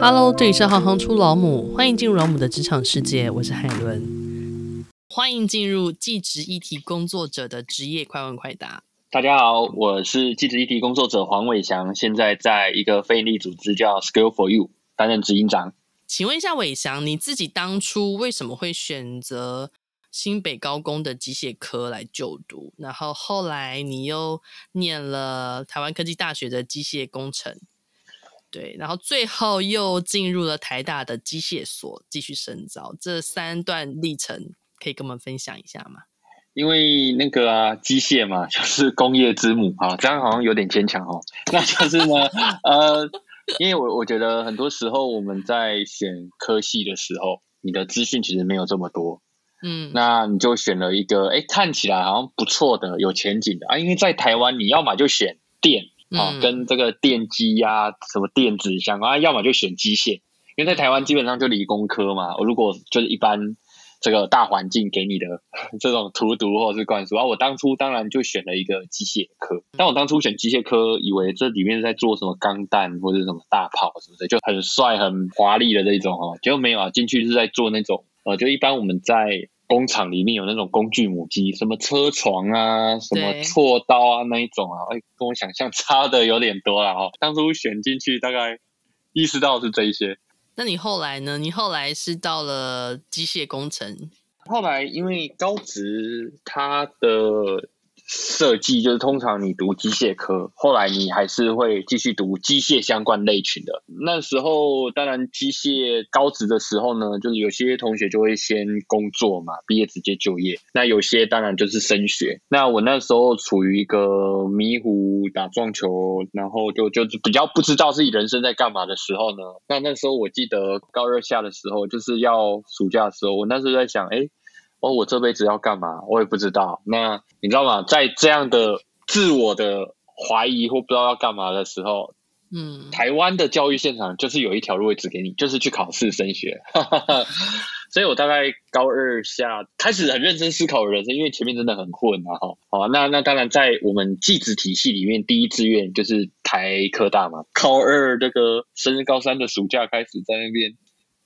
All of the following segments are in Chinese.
Hello，这里是行行出老母，欢迎进入老母的职场世界，我是海伦。欢迎进入技职议题工作者的职业快问快答。大家好，我是技职议题工作者黄伟翔，现在在一个非营利组织叫 Skill for You 担任执行长。请问一下伟翔，你自己当初为什么会选择新北高工的机械科来就读？然后后来你又念了台湾科技大学的机械工程，对，然后最后又进入了台大的机械所继续深造。这三段历程可以跟我们分享一下吗？因为那个啊，机械嘛，就是工业之母啊，这样好像有点牵强哦。那就是呢，呃。因为我我觉得很多时候我们在选科系的时候，你的资讯其实没有这么多，嗯，那你就选了一个，哎，看起来好像不错的、有前景的啊。因为在台湾，你要么就选电啊，嗯、跟这个电机呀、啊、什么电子相关，要么就选机械。因为在台湾基本上就理工科嘛，我如果就是一般。这个大环境给你的这种荼毒或者是灌输啊，我当初当然就选了一个机械科。但我当初选机械科，以为这里面在做什么钢弹或者什么大炮，什么的就很帅很华丽的这种哦？结果没有啊，进去是在做那种呃，就一般我们在工厂里面有那种工具母机，什么车床啊，什么锉刀啊那一种啊，哎，跟我想象差的有点多了哦。当初选进去，大概意识到是这一些。那你后来呢？你后来是到了机械工程。后来因为高职它的。设计就是通常你读机械科，后来你还是会继续读机械相关类群的。那时候当然机械高职的时候呢，就是有些同学就会先工作嘛，毕业直接就业。那有些当然就是升学。那我那时候处于一个迷糊打撞球，然后就就比较不知道自己人生在干嘛的时候呢。那那时候我记得高二下的时候，就是要暑假的时候，我那时候在想，哎。哦，我这辈子要干嘛？我也不知道。那你知道吗？在这样的自我的怀疑或不知道要干嘛的时候，嗯，台湾的教育现场就是有一条路会指给你，就是去考试升学。所以我大概高二下开始很认真思考人生，因为前面真的很混啊。哈，好，那那当然在我们技职体系里面，第一志愿就是台科大嘛。高二这个升高三的暑假开始在那边。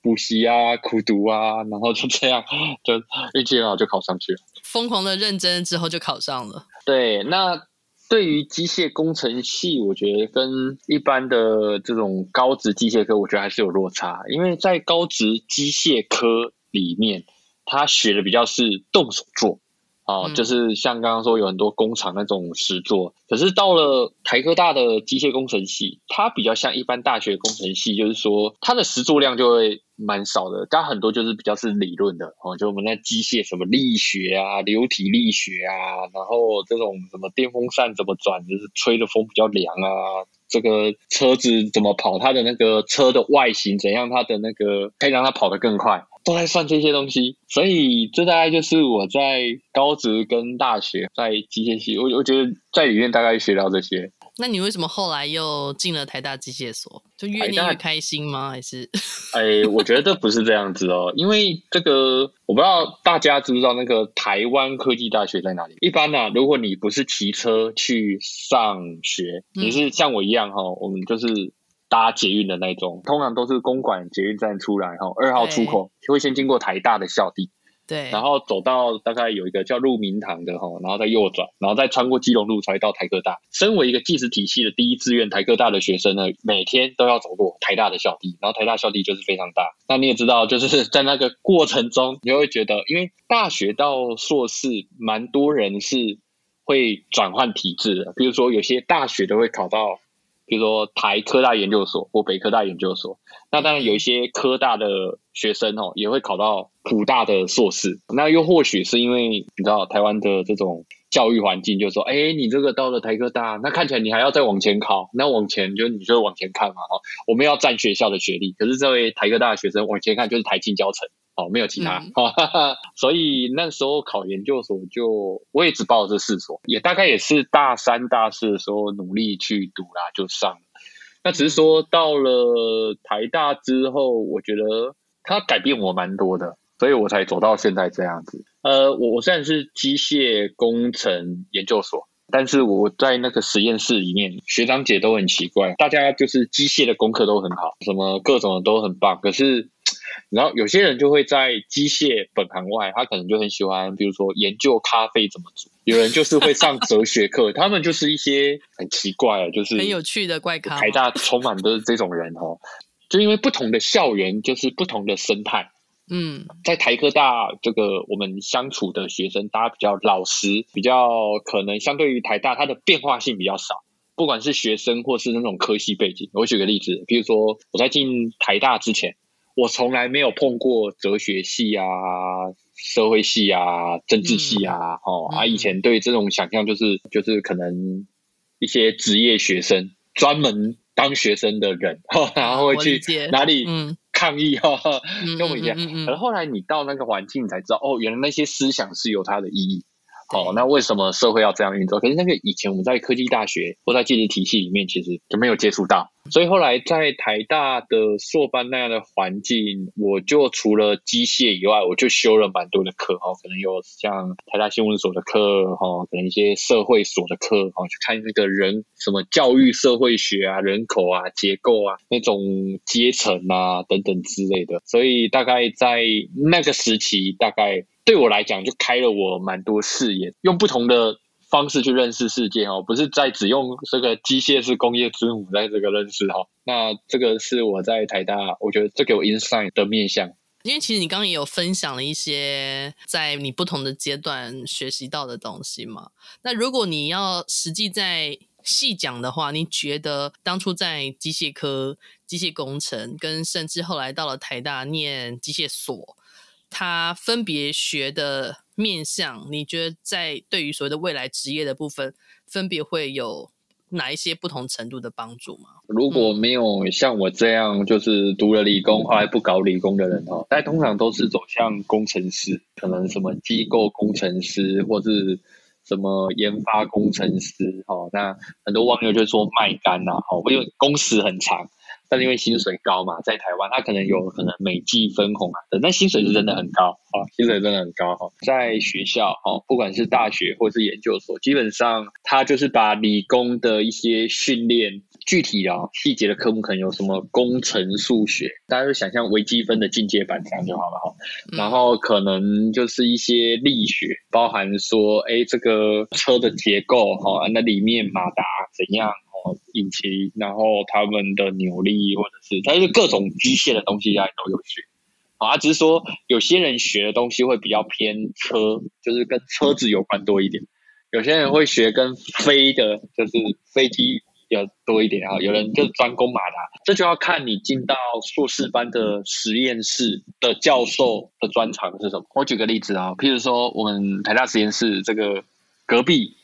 补习啊，苦读啊，然后就这样，就运气很好就考上去了。疯狂的认真之后就考上了。对，那对于机械工程系，我觉得跟一般的这种高职机械科，我觉得还是有落差。因为在高职机械科里面，他学的比较是动手做。哦，就是像刚刚说有很多工厂那种实作，可是到了台科大的机械工程系，它比较像一般大学工程系，就是说它的实作量就会蛮少的，它很多就是比较是理论的哦，就我们那机械什么力学啊、流体力学啊，然后这种什么电风扇怎么转，就是吹的风比较凉啊，这个车子怎么跑，它的那个车的外形怎样，它的那个可以让它跑得更快。都在算这些东西，所以这大概就是我在高职跟大学在机械系，我我觉得在里面大概学到这些。那你为什么后来又进了台大机械所？就越念越开心吗？还是？哎，我觉得这不是这样子哦，因为这个我不知道大家知不知道那个台湾科技大学在哪里？一般呢、啊，如果你不是骑车去上学，你是像我一样哈、哦，我们就是。搭捷运的那种，通常都是公馆捷运站出来哈，二号出口会先经过台大的校地，对，然后走到大概有一个叫鹿鸣堂的哈，然后再右转，然后再穿过基隆路才到台科大。身为一个技职体系的第一志愿台科大的学生呢，每天都要走过台大的校地，然后台大校地就是非常大。那你也知道，就是 在那个过程中，你会觉得，因为大学到硕士，蛮多人是会转换体制的，比如说有些大学都会考到。比如说台科大研究所或北科大研究所，那当然有一些科大的学生哦，也会考到普大的硕士。那又或许是因为你知道台湾的这种教育环境，就是说，哎，你这个到了台科大，那看起来你还要再往前考，那往前就你就往前看嘛，哈，我们要占学校的学历。可是这位台科大的学生往前看就是台清交成。哦，没有其他，哈哈哈。所以那时候考研究所就我也只报了这四所，也大概也是大三、大四的时候努力去读啦，就上了。那只是说到了台大之后，我觉得它改变我蛮多的，所以我才走到现在这样子。呃，我我虽然是机械工程研究所，但是我在那个实验室里面，学长姐都很奇怪，大家就是机械的功课都很好，什么各种的都很棒，可是。然后有些人就会在机械本行外，他可能就很喜欢，比如说研究咖啡怎么煮。有人就是会上哲学课，他们就是一些很奇怪，就是很有趣的怪咖。台大充满的这种人哦，就因为不同的校园就是不同的生态。嗯，在台科大这个我们相处的学生，大家比较老实，比较可能相对于台大，它的变化性比较少。不管是学生或是那种科系背景，我举个例子，比如说我在进台大之前。我从来没有碰过哲学系啊、社会系啊、政治系啊，嗯、哦，啊，以前对这种想象就是就是可能一些职业学生，专门当学生的人，哦、然后会去哪里抗议哈，跟我一样。可是后来你到那个环境，你才知道，哦，原来那些思想是有它的意义。哦，那为什么社会要这样运作？可是那个以前我们在科技大学或在技术体系里面，其实就没有接触到。所以后来在台大的硕班那样的环境，我就除了机械以外，我就修了蛮多的课哈，可能有像台大新闻所的课哈，可能一些社会所的课哈，去看那个人什么教育社会学啊、人口啊、结构啊、那种阶层啊等等之类的。所以大概在那个时期，大概。对我来讲，就开了我蛮多视野，用不同的方式去认识世界哦，不是在只用这个机械式工业之母在这个认识哈。那这个是我在台大，我觉得这给我 insight 的面向。因为其实你刚刚也有分享了一些在你不同的阶段学习到的东西嘛。那如果你要实际在细讲的话，你觉得当初在机械科、机械工程，跟甚至后来到了台大念机械所。他分别学的面向，你觉得在对于所谓的未来职业的部分，分别会有哪一些不同程度的帮助吗？如果没有像我这样，就是读了理工后来不搞理工的人哦，大家通常都是走向工程师，可能什么机构工程师，或是什么研发工程师，哦，那很多网友就说卖单呐，哈，因为工时很长。但是因为薪水高嘛，在台湾，他可能有可能每季分红啊，但薪水是真的很高啊，薪水真的很高哈。在学校哦，不管是大学或是研究所，基本上他就是把理工的一些训练，具体的细节的科目可能有什么工程数学，大家就想象微积分的进阶版这样就好了哈。然后可能就是一些力学，包含说，哎，这个车的结构哈，那里面马达怎样？引擎，然后他们的扭力，或者是，它是各种机械的东西，大家都有学。啊，只是说有些人学的东西会比较偏车，就是跟车子有关多一点。有些人会学跟飞的，就是飞机要多一点啊。有人就专攻马达，这就要看你进到硕士班的实验室的教授的专长是什么。我举个例子啊，譬如说我们台大实验室这个隔壁。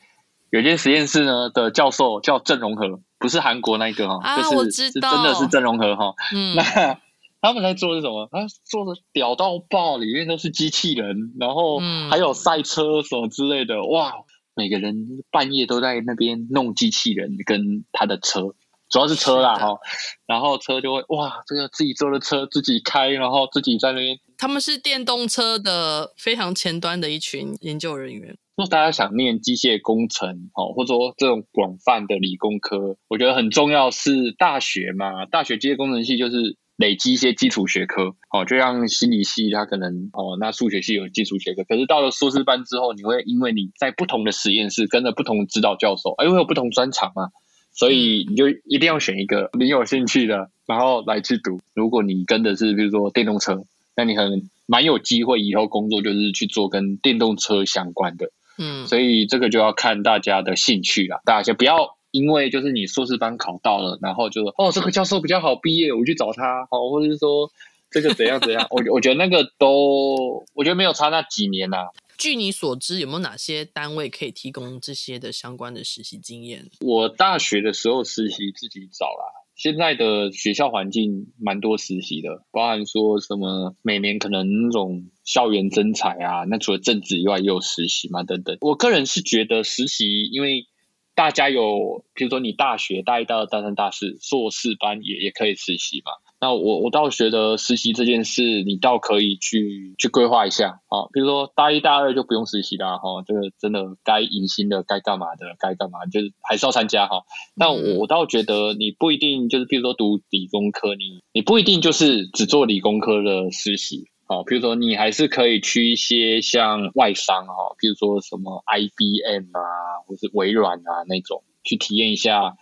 有间实验室呢的教授叫郑荣和，不是韩国那个哈，啊、就是是真的是郑容和哈。嗯，那 他们在做的是什么？他做的屌到爆，里面都是机器人，然后还有赛车什么之类的。哇，每个人半夜都在那边弄机器人跟他的车，主要是车啦哈。然后车就会哇，这个自己做的车自己开，然后自己在那边。他们是电动车的非常前端的一群研究人员。如果大家想念机械工程，哦，或者说这种广泛的理工科，我觉得很重要是大学嘛。大学机械工程系就是累积一些基础学科，哦，就像心理系它可能哦，那数学系有基础学科。可是到了硕士班之后，你会因为你在不同的实验室跟着不同的指导教授，哎，会有不同专长嘛，所以你就一定要选一个你有兴趣的，然后来去读。如果你跟的是比如说电动车，那你很蛮有机会以后工作就是去做跟电动车相关的。嗯，所以这个就要看大家的兴趣了。大家就不要因为就是你硕士班考到了，然后就说哦，这个教授比较好毕业，我去找他，好，或者是说这个怎样怎样。我我觉得那个都，我觉得没有差那几年呐、啊。据你所知，有没有哪些单位可以提供这些的相关的实习经验？我大学的时候实习自己找啦。现在的学校环境蛮多实习的，包含说什么每年可能那种校园征才啊，那除了政治以外也有实习嘛，等等。我个人是觉得实习，因为大家有，比如说你大学大一、大二、大三、大四，硕士班也也可以实习嘛。那我我倒觉得实习这件事，你倒可以去去规划一下啊。比如说大一大二就不用实习啦，哈，这个真的该迎新的、该干嘛的、该干嘛，就是还是要参加哈。那我我倒觉得你不一定就是，比如说读理工科，你你不一定就是只做理工科的实习。好，比如说你还是可以去一些像外商哈，比如说什么 IBM 啊，或是微软啊那种，去体验一下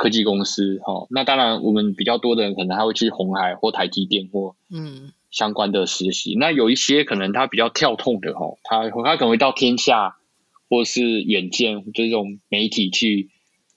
科技公司哈。那当然，我们比较多的人可能还会去红海或台积电或嗯相关的实习。那有一些可能他比较跳痛的哈，他他可能会到天下或是远见这种媒体去。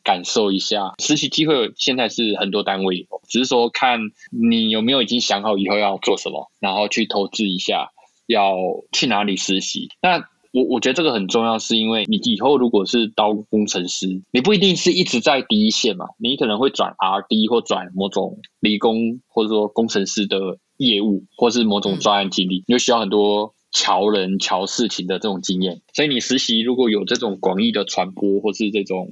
感受一下实习机会，现在是很多单位，只是说看你有没有已经想好以后要做什么，然后去投资一下，要去哪里实习。那我我觉得这个很重要，是因为你以后如果是当工程师，你不一定是一直在第一线嘛，你可能会转 RD 或转某种理工或者说工程师的业务，或是某种专案经历，你就需要很多桥人、桥事情的这种经验。所以你实习如果有这种广义的传播，或是这种。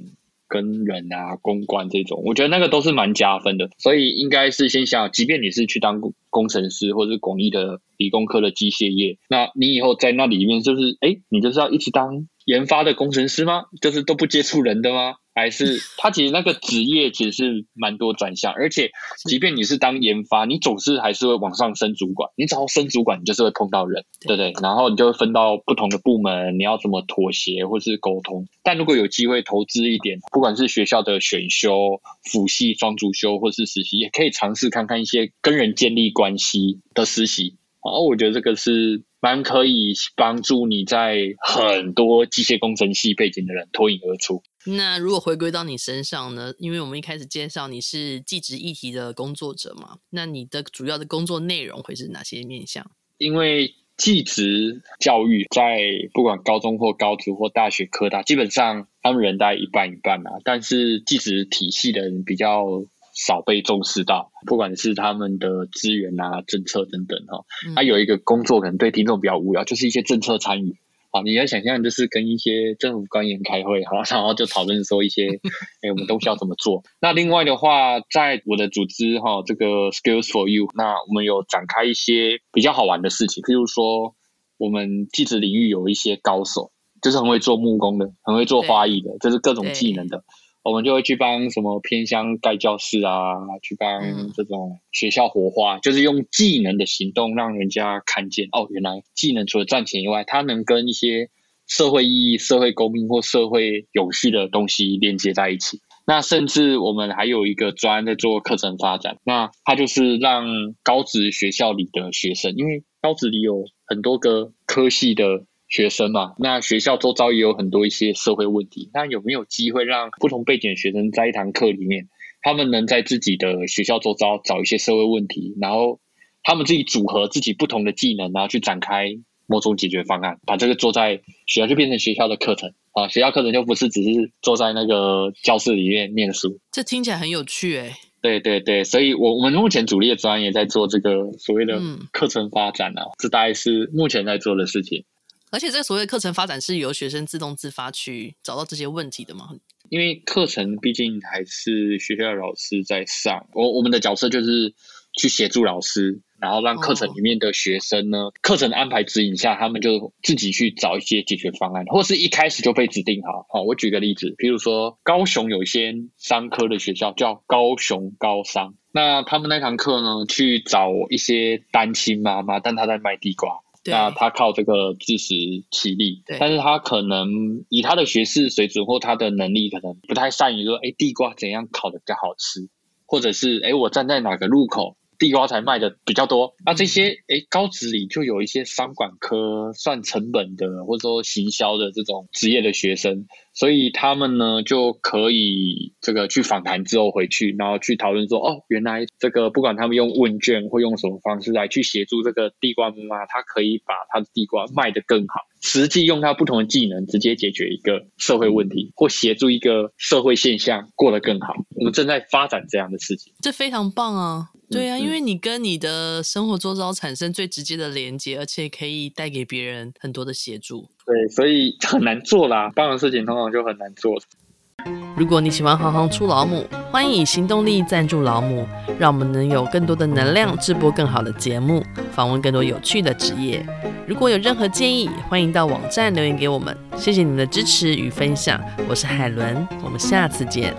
跟人啊，公关这种，我觉得那个都是蛮加分的，所以应该是先想，即便你是去当工程师，或者是广义的理工科的机械业，那你以后在那里面就是，哎，你就是要一直当研发的工程师吗？就是都不接触人的吗？还是他其实那个职业其实是蛮多转向，而且即便你是当研发，你总是还是会往上升主管。你只要升主管，你就是会碰到人，对不对？然后你就会分到不同的部门，你要怎么妥协或是沟通。但如果有机会投资一点，不管是学校的选修、辅系双主修或是实习，也可以尝试看看一些跟人建立关系的实习。然后我觉得这个是蛮可以帮助你在很多机械工程系背景的人脱颖而出。那如果回归到你身上呢？因为我们一开始介绍你是技职议题的工作者嘛，那你的主要的工作内容会是哪些面向？因为技职教育在不管高中或高职或大学科大，基本上他们人大概一半一半啊。但是技职体系的人比较少被重视到，不管是他们的资源啊、政策等等哈。他有一个工作可能对听众比较无聊，就是一些政策参与。好，你要想象就是跟一些政府官员开会，好，然后就讨论说一些，哎，我们东西要怎么做。那另外的话，在我的组织哈，这个 Skills for You，那我们有展开一些比较好玩的事情，譬如说，我们技职领域有一些高手，就是很会做木工的，很会做花艺的，就是各种技能的。我们就会去帮什么偏乡盖教室啊，去帮这种学校活化，嗯、就是用技能的行动让人家看见哦，原来技能除了赚钱以外，它能跟一些社会意义、社会公民或社会有序的东西连接在一起。那甚至我们还有一个专案在做课程发展，那它就是让高职学校里的学生，因为高职里有很多个科系的。学生嘛，那学校周遭也有很多一些社会问题。那有没有机会让不同背景的学生在一堂课里面，他们能在自己的学校周遭找一些社会问题，然后他们自己组合自己不同的技能，然后去展开某种解决方案，把这个做在学校就变成学校的课程啊。学校课程就不是只是坐在那个教室里面念书。这听起来很有趣诶。对对对，所以我我们目前主力的专业在做这个所谓的课程发展啊，这大概是目前在做的事情。而且这个所谓的课程发展是由学生自动自发去找到这些问题的吗？因为课程毕竟还是学校的老师在上，我我们的角色就是去协助老师，然后让课程里面的学生呢，哦、课程的安排指引下，他们就自己去找一些解决方案，或是一开始就被指定好。好，我举个例子，比如说高雄有一些商科的学校叫高雄高商，那他们那堂课呢，去找一些单亲妈妈，但她在卖地瓜。对。那他靠这个自食其力，但是他可能以他的学识水准或他的能力，可能不太善于说，哎，地瓜怎样烤的比较好吃，或者是哎，我站在哪个路口，地瓜才卖的比较多。那这些诶，高职里就有一些商管科算成本的，或者说行销的这种职业的学生。所以他们呢就可以这个去访谈之后回去，然后去讨论说，哦，原来这个不管他们用问卷或用什么方式来去协助这个地瓜妈妈，她可以把她的地瓜卖得更好，实际用她不同的技能直接解决一个社会问题，或协助一个社会现象过得更好。我们正在发展这样的事情，这非常棒啊！对啊，因为你跟你的生活周遭产生最直接的连接，而且可以带给别人很多的协助。对，所以很难做啦，这样的事情通常就很难做。如果你喜欢行行出老母，欢迎以行动力赞助老母，让我们能有更多的能量制播更好的节目，访问更多有趣的职业。如果有任何建议，欢迎到网站留言给我们。谢谢你们的支持与分享，我是海伦，我们下次见。